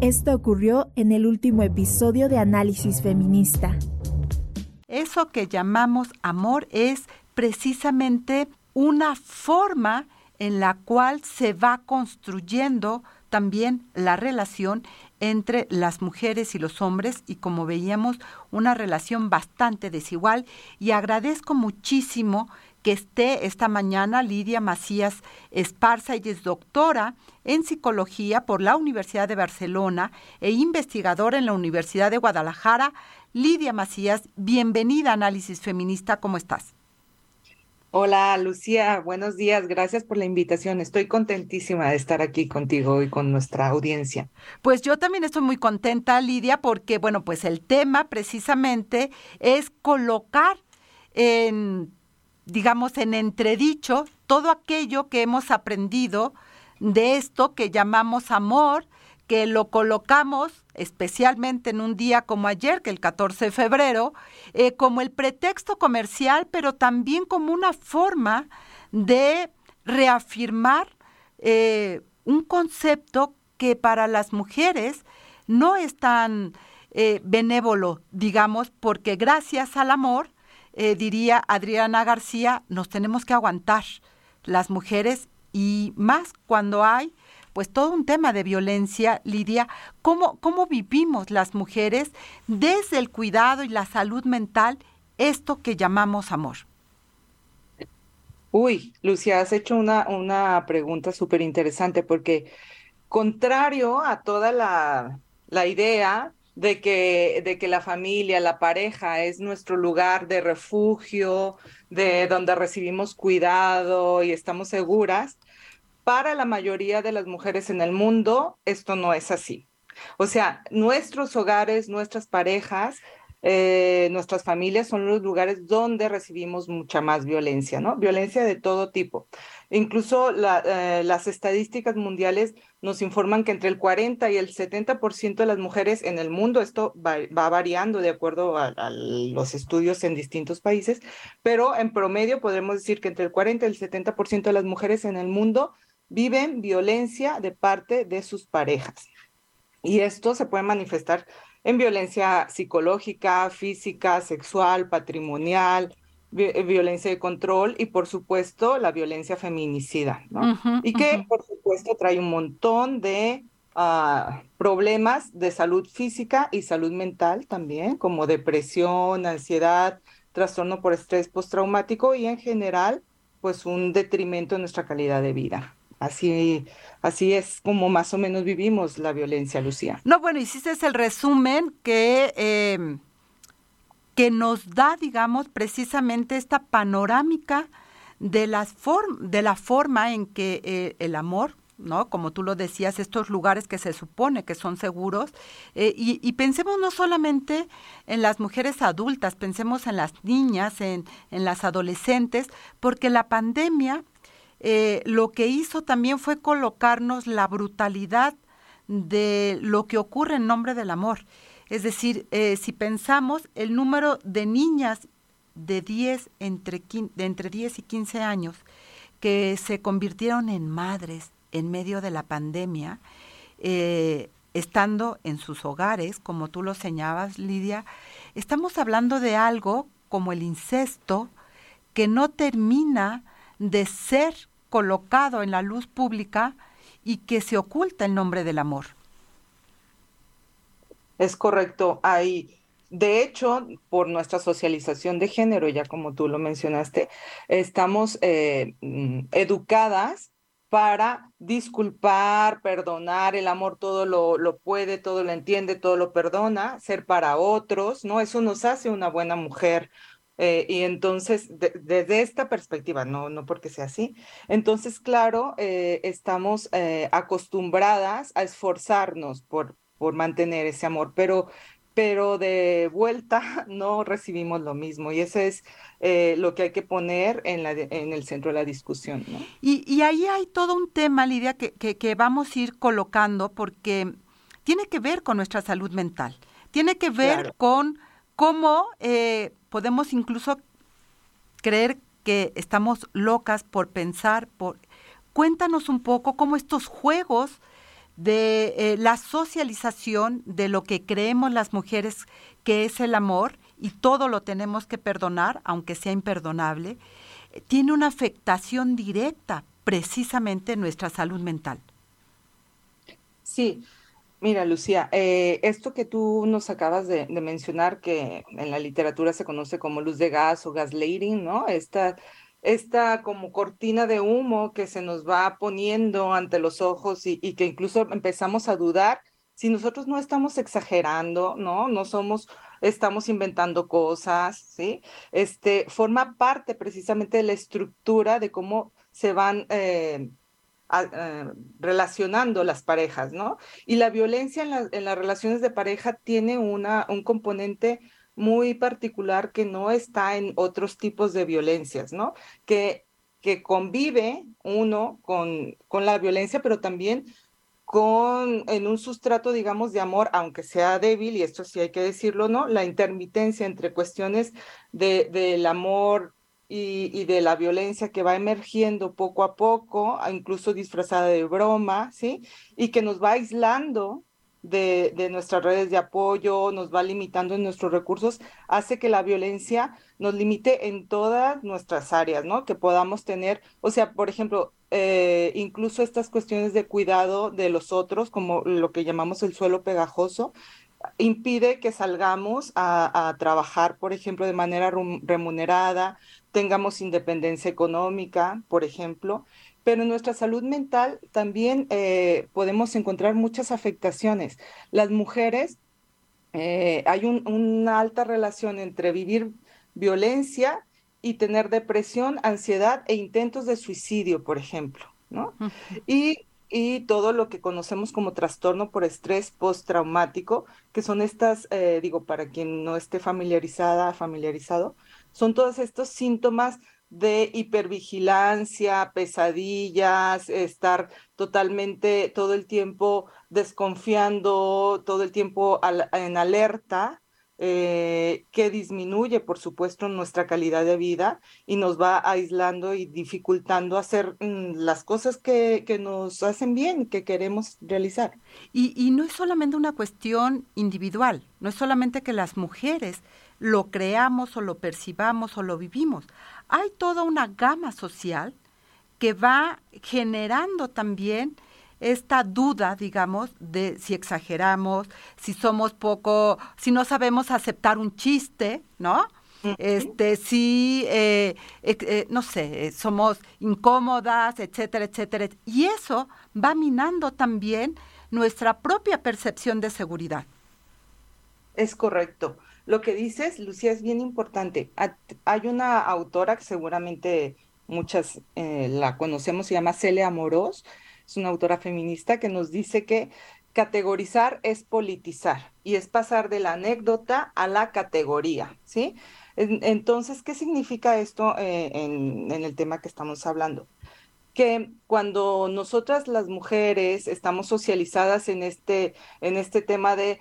Esto ocurrió en el último episodio de Análisis Feminista. Eso que llamamos amor es precisamente una forma en la cual se va construyendo también la relación entre las mujeres y los hombres y como veíamos una relación bastante desigual y agradezco muchísimo que esté esta mañana Lidia Macías Esparza, ella es doctora en psicología por la Universidad de Barcelona e investigadora en la Universidad de Guadalajara. Lidia Macías, bienvenida a Análisis Feminista, ¿cómo estás? Hola Lucía, buenos días, gracias por la invitación. Estoy contentísima de estar aquí contigo y con nuestra audiencia. Pues yo también estoy muy contenta, Lidia, porque bueno, pues el tema precisamente es colocar en, digamos, en entredicho todo aquello que hemos aprendido de esto que llamamos amor, que lo colocamos especialmente en un día como ayer, que el 14 de febrero, eh, como el pretexto comercial, pero también como una forma de reafirmar eh, un concepto que para las mujeres no es tan eh, benévolo, digamos, porque gracias al amor, diría Adriana García, nos tenemos que aguantar las mujeres y más cuando hay pues todo un tema de violencia, Lidia, ¿cómo, cómo vivimos las mujeres desde el cuidado y la salud mental esto que llamamos amor. Uy, Lucia, has hecho una, una pregunta súper interesante porque contrario a toda la, la idea de que, de que la familia, la pareja es nuestro lugar de refugio, de donde recibimos cuidado y estamos seguras, para la mayoría de las mujeres en el mundo esto no es así. O sea, nuestros hogares, nuestras parejas, eh, nuestras familias son los lugares donde recibimos mucha más violencia, ¿no? Violencia de todo tipo. Incluso eh, las estadísticas mundiales nos informan que entre el 40 y el 70% de las mujeres en el mundo, esto va, variando de acuerdo a, a, los estudios en distintos países, pero en promedio podemos decir que entre el 40 y el 70% de las mujeres en el mundo viven violencia de parte de sus parejas. Y esto se puede manifestar en violencia psicológica, física, sexual, patrimonial, eh, violencia de control y por supuesto la violencia feminicida, ¿no? y que por supuesto trae un montón de ah, problemas de salud física y salud mental también, como depresión, ansiedad, trastorno por estrés postraumático y en general pues un detrimento en nuestra calidad de vida. Así, así es como más o menos vivimos la violencia, Lucía. No, bueno, hiciste el resumen que, em, que nos da, digamos, precisamente esta panorámica de, las de la forma en que eh, el amor, ¿no? Como tú lo decías, estos lugares que se supone que son seguros. Eh, y, y, pensemos no solamente en las mujeres adultas, pensemos en las niñas, en, en las adolescentes, porque la pandemia eh, lo que hizo también fue colocarnos la brutalidad de lo que ocurre en nombre del amor. Es decir, eh, si pensamos el número de niñas de 10 entre, de entre 10 y 15 años que se convirtieron en madres en medio de la pandemia, eh, estando en sus hogares, como tú lo señalabas, Lidia, estamos hablando de algo como el incesto que no termina de ser colocado en la luz pública y que se oculta el nombre del amor. Es correcto. Hay, de hecho, por nuestra socialización de género, ya como tú lo mencionaste, estamos eh, mm, educadas para disculpar, perdonar, el amor todo lo, lo, puede, todo lo entiende, todo lo perdona, ser para otros, ¿no? Eso nos hace una buena mujer, eh, y entonces, desde esta perspectiva, no, no porque sea así, entonces, claro, eh, estamos eh, acostumbradas a esforzarnos por, por mantener ese amor, pero, pero de vuelta no recibimos lo mismo y eso es lo que hay que poner en, la, en el centro de la discusión. ¿no? Y, y, ahí hay todo un tema, Lidia, que, que, que vamos a ir colocando porque tiene que ver con nuestra salud mental, tiene que ver con cómo eh, podemos incluso creer que estamos locas por pensar, por... Cuéntanos un poco cómo estos juegos de eh, la socialización de lo que creemos las mujeres que es el amor y todo lo tenemos que perdonar, aunque sea imperdonable, tiene una afectación directa precisamente en nuestra salud mental. Sí, mira Lucía, eh, esto que tú nos acabas de, mencionar, que en la literatura se conoce como luz de gas o gaslighting, ¿no? Esta, esta como cortina de humo que se nos va poniendo ante los ojos y, que incluso empezamos a dudar si nosotros no estamos exagerando, ¿no? No somos estamos inventando cosas, ¿sí? Este, forma parte precisamente de la estructura de cómo se van eh, eh, relacionando las parejas, ¿no? Y la violencia en, en, las relaciones de pareja tiene una, un componente muy particular que no está en otros tipos de violencias, ¿no? Que, que convive uno con, con la violencia, pero también con en un sustrato, digamos, de amor, aunque sea débil, y esto sí hay que decirlo, ¿no? La intermitencia entre cuestiones de, del amor y, de la violencia que va emergiendo poco a poco, incluso disfrazada de broma, ¿sí? Y que nos va aislando de, de, nuestras redes de apoyo, nos va limitando en nuestros recursos, hace que la violencia nos limite en todas nuestras áreas, ¿no? Que podamos tener, o sea, por ejemplo, eh, incluso estas cuestiones de cuidado de los otros, como lo que llamamos el suelo pegajoso, impide que salgamos a, trabajar, por ejemplo, de manera remunerada, tengamos independencia económica, por ejemplo, pero en nuestra salud mental también eh, podemos encontrar muchas afectaciones. Las mujeres, eh, hay una alta relación entre vivir violencia y tener depresión, ansiedad e intentos de suicidio, por ejemplo, ¿no? y, y, todo lo que conocemos como trastorno por estrés postraumático, que son estas, eh, digo, para quien no esté familiarizada, familiarizado, son todos estos síntomas de hipervigilancia, pesadillas, estar totalmente todo el tiempo desconfiando, todo el tiempo en alerta, eh, que disminuye, por supuesto, nuestra calidad de vida y nos va aislando y dificultando hacer mm, las cosas que, que, nos hacen bien, que queremos realizar. Y, y no es solamente una cuestión individual, no es solamente que las mujeres lo creamos o lo percibamos o lo vivimos. Hay toda una gama social que va generando también esta duda, digamos, de si exageramos, si somos poco, si no sabemos aceptar un chiste, ¿no? Este, si, eh, eh, no sé, somos incómodas, etcétera, etcétera. Y eso va minando también nuestra propia percepción de seguridad. Es correcto. Lo que dices, Lucía, es bien importante. Hay una autora que seguramente muchas eh, la conocemos, se llama Celia Amorós es una autora feminista que nos dice que categorizar es politizar y es pasar de la anécdota a la categoría, ¿sí? Entonces, ¿qué significa esto eh, en, el tema que estamos hablando? Que cuando nosotras las mujeres estamos socializadas en este, en este tema de,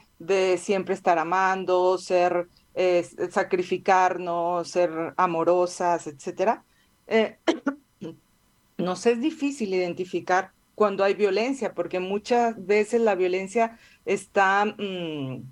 siempre estar amando, ser, eh, sacrificarnos, ser amorosas, etcétera, eh, nos es difícil identificar cuando hay violencia, porque muchas veces la violencia está mm,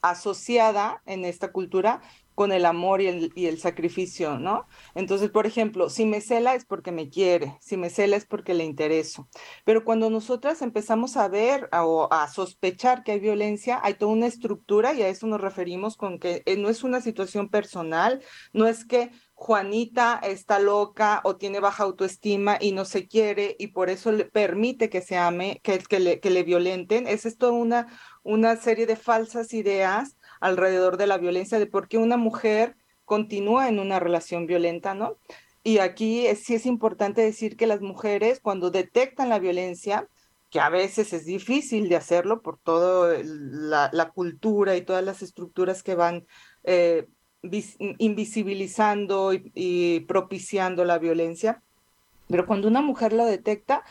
asociada en esta cultura con el amor y el, y el, sacrificio, ¿no? Entonces, por ejemplo, si me cela es porque me quiere, si me cela es porque le intereso. Pero cuando nosotras empezamos a ver o a sospechar que hay violencia, hay toda una estructura y a eso nos referimos con que eh, no es una situación personal, no es que Juanita está loca o tiene baja autoestima y no se quiere y por eso le permite que se ame, que, le, que le violenten. Es esto una, una serie de falsas ideas alrededor de la violencia, de por qué una mujer continúa en una relación violenta, ¿no? Y aquí sí es importante decir que las mujeres cuando detectan la violencia, que a veces es difícil de hacerlo por toda la, la, cultura y todas las estructuras que van eh, invisibilizando y, propiciando la violencia. Pero cuando una mujer lo detecta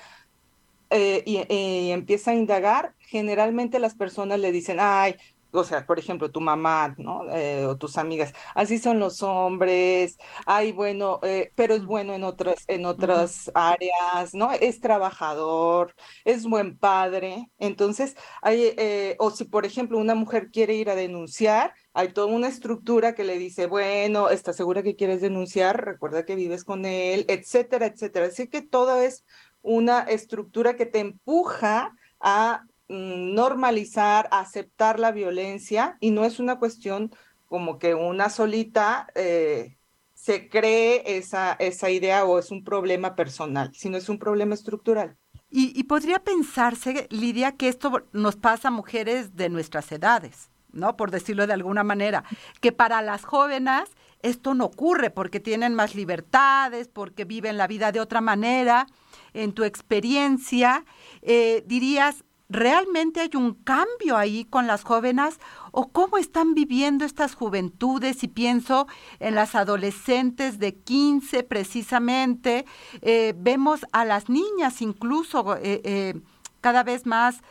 eh, y, empieza a indagar, generalmente las personas le dicen, ay, o sea, por ejemplo, tu mamá, ¿no? Eh, o tus amigas, así son los hombres, ay, bueno, eh, pero es bueno en otras, en otras áreas, ¿no? Es trabajador, es buen padre. Entonces, hay, eh, o si, por ejemplo, una mujer quiere ir a denunciar, hay toda una estructura que le dice, bueno, ¿estás segura que quieres denunciar? Recuerda que vives con él, etcétera, etcétera. Así que todo es una estructura que te empuja a normalizar, aceptar la violencia y no es una cuestión como que una solita eh, se cree esa, esa idea o es un problema personal, sino es un problema estructural. Y, y, podría pensarse, Lidia, que esto nos pasa a mujeres de nuestras edades, ¿no? Por decirlo de alguna manera, que para las jóvenes esto no ocurre porque tienen más libertades, porque viven la vida de otra manera. En tu experiencia, eh, dirías, ¿Realmente hay un cambio ahí con las jóvenes o cómo están viviendo estas juventudes? Y pienso en las adolescentes de 15 precisamente, eh, vemos a las niñas incluso eh, eh, cada vez más,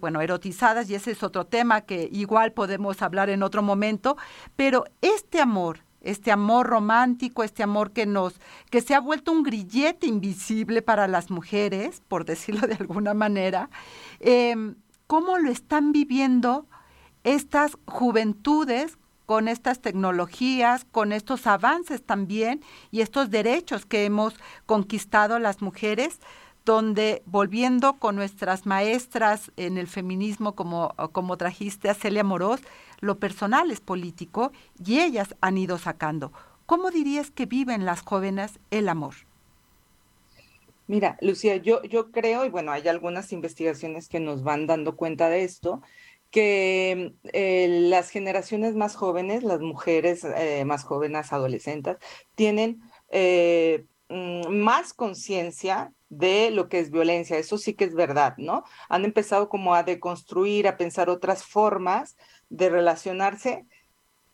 bueno, erotizadas y ese es otro tema que igual podemos hablar en otro momento, pero este amor, este amor romántico, este amor que nos, que se ha vuelto un grillete invisible para las mujeres, por decirlo de alguna manera, em, cómo lo están viviendo estas juventudes con estas tecnologías, con estos avances también y estos derechos que hemos conquistado las mujeres, donde volviendo con nuestras maestras en el feminismo, como, como trajiste a Celia Morós, lo personal es político y ellas han ido sacando. ¿Cómo dirías que viven las jóvenes el amor? Mira, Lucía, yo, yo creo, y bueno, hay algunas investigaciones que nos van dando cuenta de esto, que eh, las generaciones más jóvenes, las mujeres eh, más jóvenes, adolescentes, tienen eh, mm, más conciencia de lo que es violencia. Eso sí que es verdad, ¿no? Han empezado como a deconstruir, a pensar otras formas de relacionarse,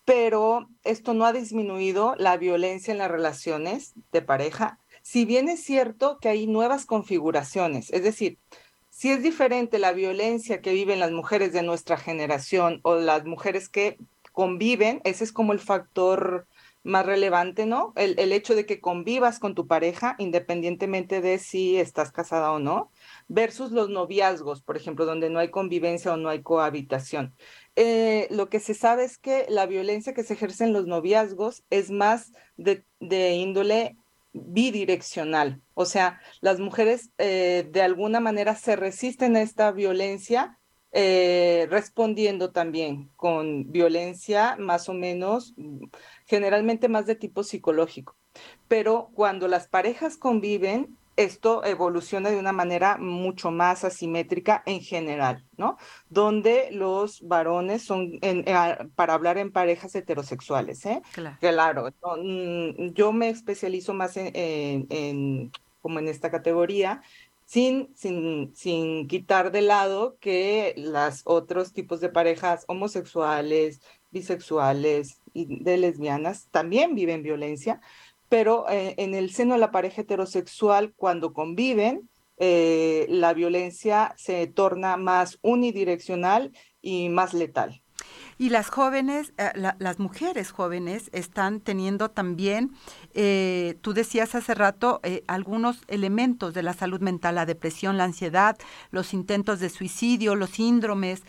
pero esto no ha disminuido la violencia en las relaciones de pareja, si bien es cierto que hay nuevas configuraciones, es decir, si es diferente la violencia que viven las mujeres de nuestra generación o las mujeres que conviven, ese es como el factor más relevante, ¿no? El, el, hecho de que convivas con tu pareja, independientemente de si estás casada o no, versus los noviazgos, por ejemplo, donde no hay convivencia o no hay cohabitación. Eh, lo que se sabe es que la violencia que se ejerce en los noviazgos es más de, índole bidireccional. O sea, las mujeres eh, de alguna manera se resisten a esta violencia eh, respondiendo también con violencia más o menos, generalmente más de tipo psicológico. Pero cuando las parejas conviven, esto evoluciona de una manera mucho más asimétrica en general, ¿no? Donde los varones son, para hablar en parejas heterosexuales, ¿eh? Claro. Mm, yo me especializo más en, como en esta categoría, sin, sin, sin quitar de lado que los otros tipos de parejas homosexuales, bisexuales y de lesbianas también viven violencia, pero eh, en el seno de la pareja heterosexual, cuando conviven, eh, la violencia se torna más unidireccional y más letal. Y las jóvenes, eh, las mujeres jóvenes están teniendo también, eh, tú decías hace rato, algunos elementos de la salud mental, la depresión, la ansiedad, los intentos de suicidio, los síndromes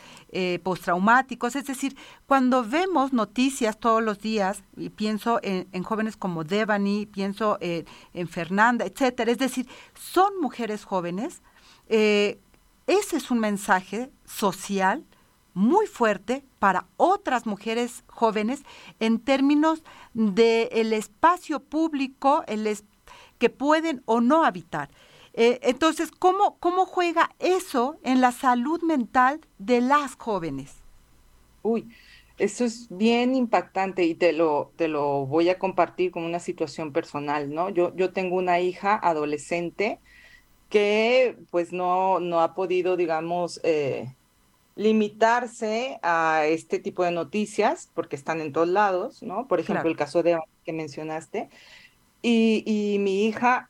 postraumáticos. Es decir, cuando vemos noticias todos los días, y pienso en, jóvenes como Devani, pienso en Fernanda, etcétera, es decir, son mujeres jóvenes. ese es un mensaje social muy fuerte para otras mujeres jóvenes en términos del el espacio público que pueden o no habitar. Eh, entonces, ¿cómo, ¿cómo juega eso en la salud mental de las jóvenes? Uy, eso es bien impactante y te lo, te lo voy a compartir con una situación personal, ¿no? Yo, yo tengo una hija adolescente que pues no, no ha podido, digamos, eh, limitarse a este tipo de noticias, porque están en todos lados, ¿no? Por ejemplo, el caso de que mencionaste. Y, y, mi hija,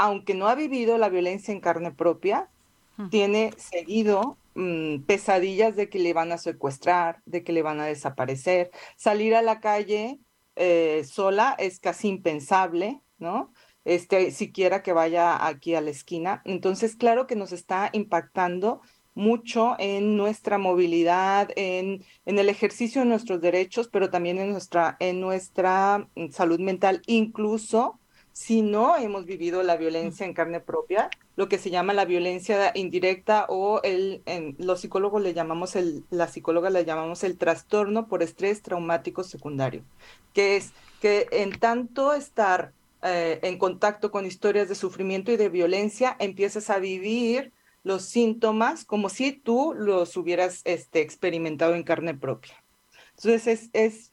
aunque no ha vivido la violencia en carne propia, tiene seguido mm, pesadillas de que le van a secuestrar, de que le van a desaparecer. Salir a la calle eh, sola es casi impensable, ¿no? Este, siquiera que vaya aquí a la esquina. Entonces, claro que nos está impactando mucho en nuestra movilidad, en, en, el ejercicio de nuestros derechos, pero también en nuestra, en nuestra mm, salud mental, incluso si no hemos vivido la violencia en carne propia, lo que se llama la violencia indirecta o el, los psicólogos le llamamos el, la psicóloga le llamamos el trastorno por estrés traumático secundario, que es que en tanto estar eh, en contacto con historias de sufrimiento y de violencia, empiezas a vivir los síntomas como si tú los hubieras este, experimentado en carne propia. Entonces es, es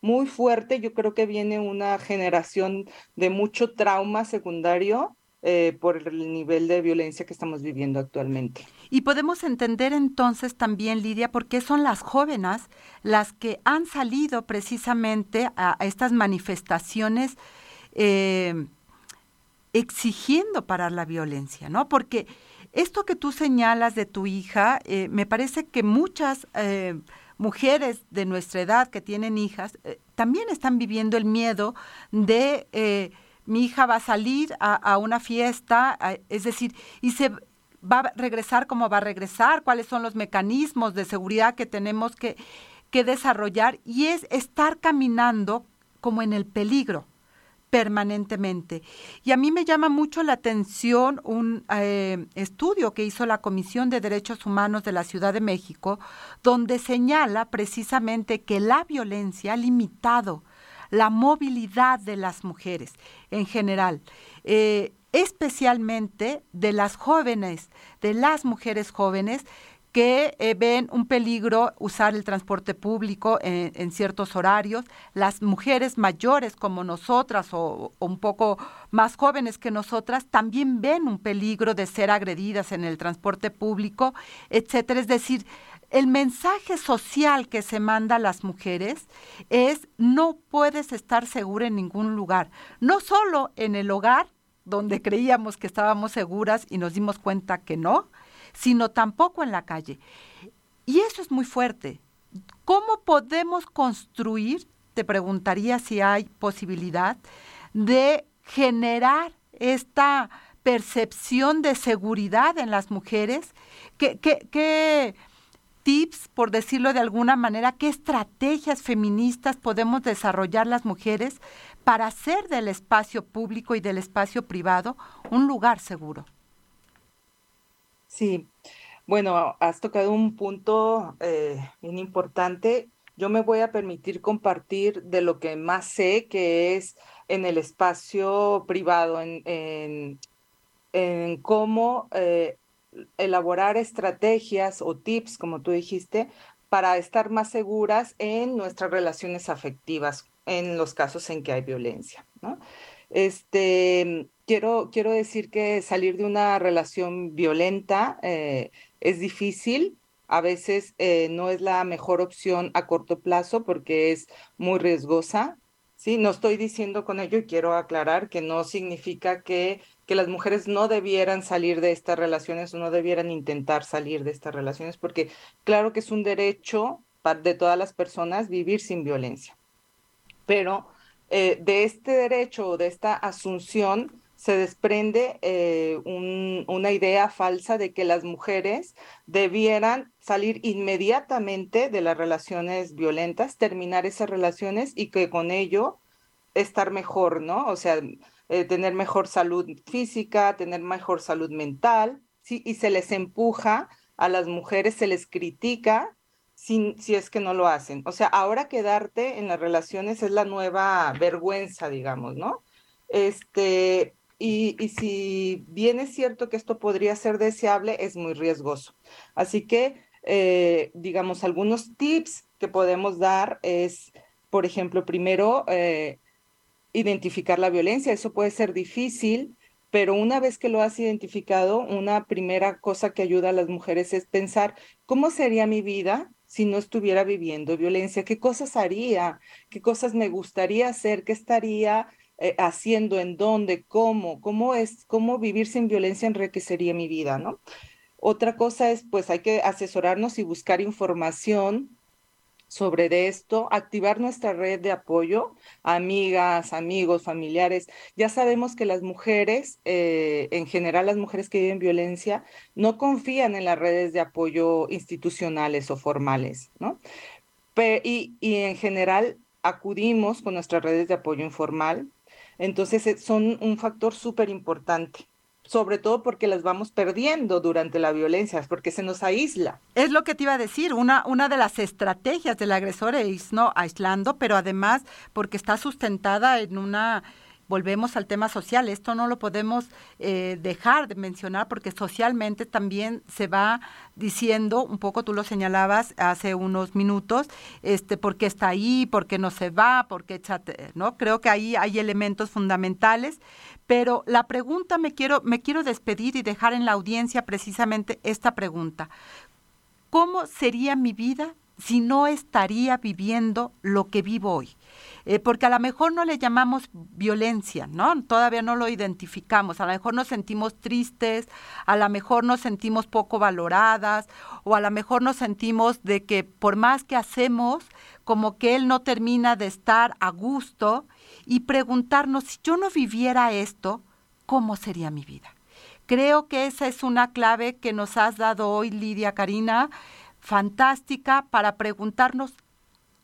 muy fuerte, yo creo que viene una generación de mucho trauma secundario eh, por el nivel de violencia que estamos viviendo actualmente. Y podemos entender entonces también, Lidia, por qué son las jóvenes las que han salido precisamente a, estas manifestaciones eh, exigiendo parar la violencia, ¿no? Porque esto que tú señalas de tu hija, eh, me parece que muchas mujeres de nuestra edad que tienen hijas eh, también están viviendo el miedo de mi hija va a salir a, una fiesta, es decir, y se va a regresar como va a regresar, cuáles son los mecanismos de seguridad que tenemos que, que desarrollar y es estar caminando como en el peligro permanentemente. Y a mí me llama mucho la atención un eh, estudio que hizo la Comisión de Derechos Humanos de la Ciudad de México, donde señala precisamente que la violencia ha limitado la movilidad de las mujeres en general. Eh, especialmente de las jóvenes, de las mujeres jóvenes que eh, ven un peligro usar el transporte público en, ciertos horarios. Las mujeres mayores como nosotras o, un poco más jóvenes que nosotras también ven un peligro de ser agredidas en el transporte público, etcétera. Es decir, el mensaje social que se manda a las mujeres es no puedes estar segura en ningún lugar, no solo en el hogar, donde creíamos que estábamos seguras y nos dimos cuenta que no, sino tampoco en la calle. Y eso es muy fuerte. ¿Cómo podemos construir, te preguntaría si hay posibilidad, de generar esta percepción de seguridad en las mujeres? ¿Qué, qué tips, por decirlo de alguna manera, qué estrategias feministas podemos desarrollar las mujeres para hacer del espacio público y del espacio privado un lugar seguro? Sí, bueno, has tocado un punto eh, bien importante. Yo me voy a permitir compartir de lo que más sé, que es en el espacio privado, en, en, cómo eh, elaborar estrategias o tips, como tú dijiste, para estar más seguras en nuestras relaciones afectivas, en los casos en que hay violencia. ¿no? Este, quiero, quiero decir que salir de una relación violenta eh, es difícil. A veces eh, no es la mejor opción a corto plazo porque es muy riesgosa. Sí, no estoy diciendo con ello y quiero aclarar que no significa que, que las mujeres no debieran salir de estas relaciones o no debieran intentar salir de estas relaciones, porque claro que es un derecho de todas las personas vivir sin violencia. Pero eh, de este derecho o de esta asunción se desprende eh, una idea falsa de que las mujeres debieran salir inmediatamente de las relaciones violentas, terminar esas relaciones y que con ello estar mejor, ¿no? O sea, eh, tener mejor salud física, tener mejor salud mental, ¿sí? Y se les empuja a las mujeres, se les critica si, si es que no lo hacen. O sea, ahora quedarte en las relaciones es la nueva vergüenza, digamos, ¿no? Este, y, si bien es cierto que esto podría ser deseable, es muy riesgoso. Así que, eh, digamos, algunos tips que podemos dar es, por ejemplo, primero, eh, identificar la violencia. Eso puede ser difícil, pero una vez que lo has identificado, una primera cosa que ayuda a las mujeres es pensar, ¿cómo sería mi vida si no estuviera viviendo violencia? ¿Qué cosas haría? ¿Qué cosas me gustaría hacer? ¿Qué estaría eh, haciendo, en dónde, cómo, cómo es, cómo vivir sin violencia enriquecería mi vida, ¿no? Otra cosa es, pues hay que asesorarnos y buscar información sobre esto, activar nuestra red de apoyo, amigas, amigos, familiares. Ya sabemos que las mujeres, eh, en general las mujeres que viven violencia, no confían en las redes de apoyo institucionales o formales, ¿no? y, y en general acudimos con nuestras redes de apoyo informal. Entonces eh, son un factor súper importante sobre todo porque las vamos perdiendo durante la violencia, porque se nos aísla. Es lo que te iba a decir, una, una de las estrategias del agresor es no aislando, pero además porque está sustentada en una volvemos al tema social. Esto no lo podemos eh, dejar de mencionar porque socialmente también se va diciendo, un poco tú lo señalabas hace unos minutos, este, porque está ahí, porque no se va, porque ¿no? Creo que ahí hay elementos fundamentales. Pero la pregunta me quiero, me quiero despedir y dejar en la audiencia precisamente esta pregunta. ¿Cómo sería mi vida si no estaría viviendo lo que vivo hoy? Eh, porque a lo mejor no le llamamos violencia, ¿no? Todavía no lo identificamos, a lo mejor nos sentimos tristes, a lo mejor nos sentimos poco valoradas, o a lo mejor nos sentimos de que por más que hacemos, como que él no termina de estar a gusto y preguntarnos, si yo no viviera esto, ¿cómo sería mi vida? Creo que esa es una clave que nos has dado hoy, Lidia Karina, fantástica para preguntarnos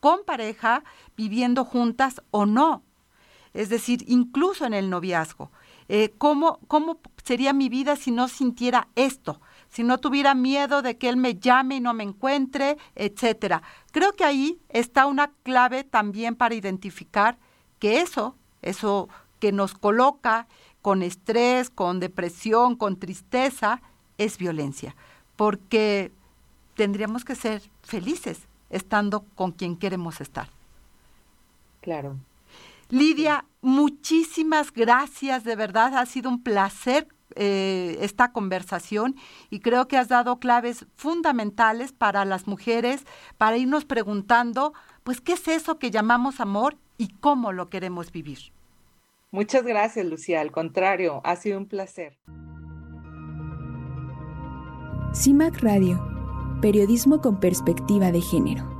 con pareja, viviendo juntas o no. Es decir, incluso en el noviazgo. Eh, ¿cómo, ¿Cómo sería mi vida si no sintiera esto? Si no tuviera miedo de que él me llame y no me encuentre, etcétera. Creo que ahí está una clave también para identificar que eso, eso que nos coloca con estrés, con depresión, con tristeza, es violencia. Porque tendríamos que ser felices, estando con quien queremos estar. Claro. Lidia, muchísimas gracias, de verdad, ha sido un placer eh, esta conversación y creo que has dado claves fundamentales para las mujeres, para irnos preguntando, pues, ¿qué es eso que llamamos amor y cómo lo queremos vivir? Muchas gracias, Lucía. Al contrario, ha sido un placer. CIMAC Radio Periodismo con perspectiva de género.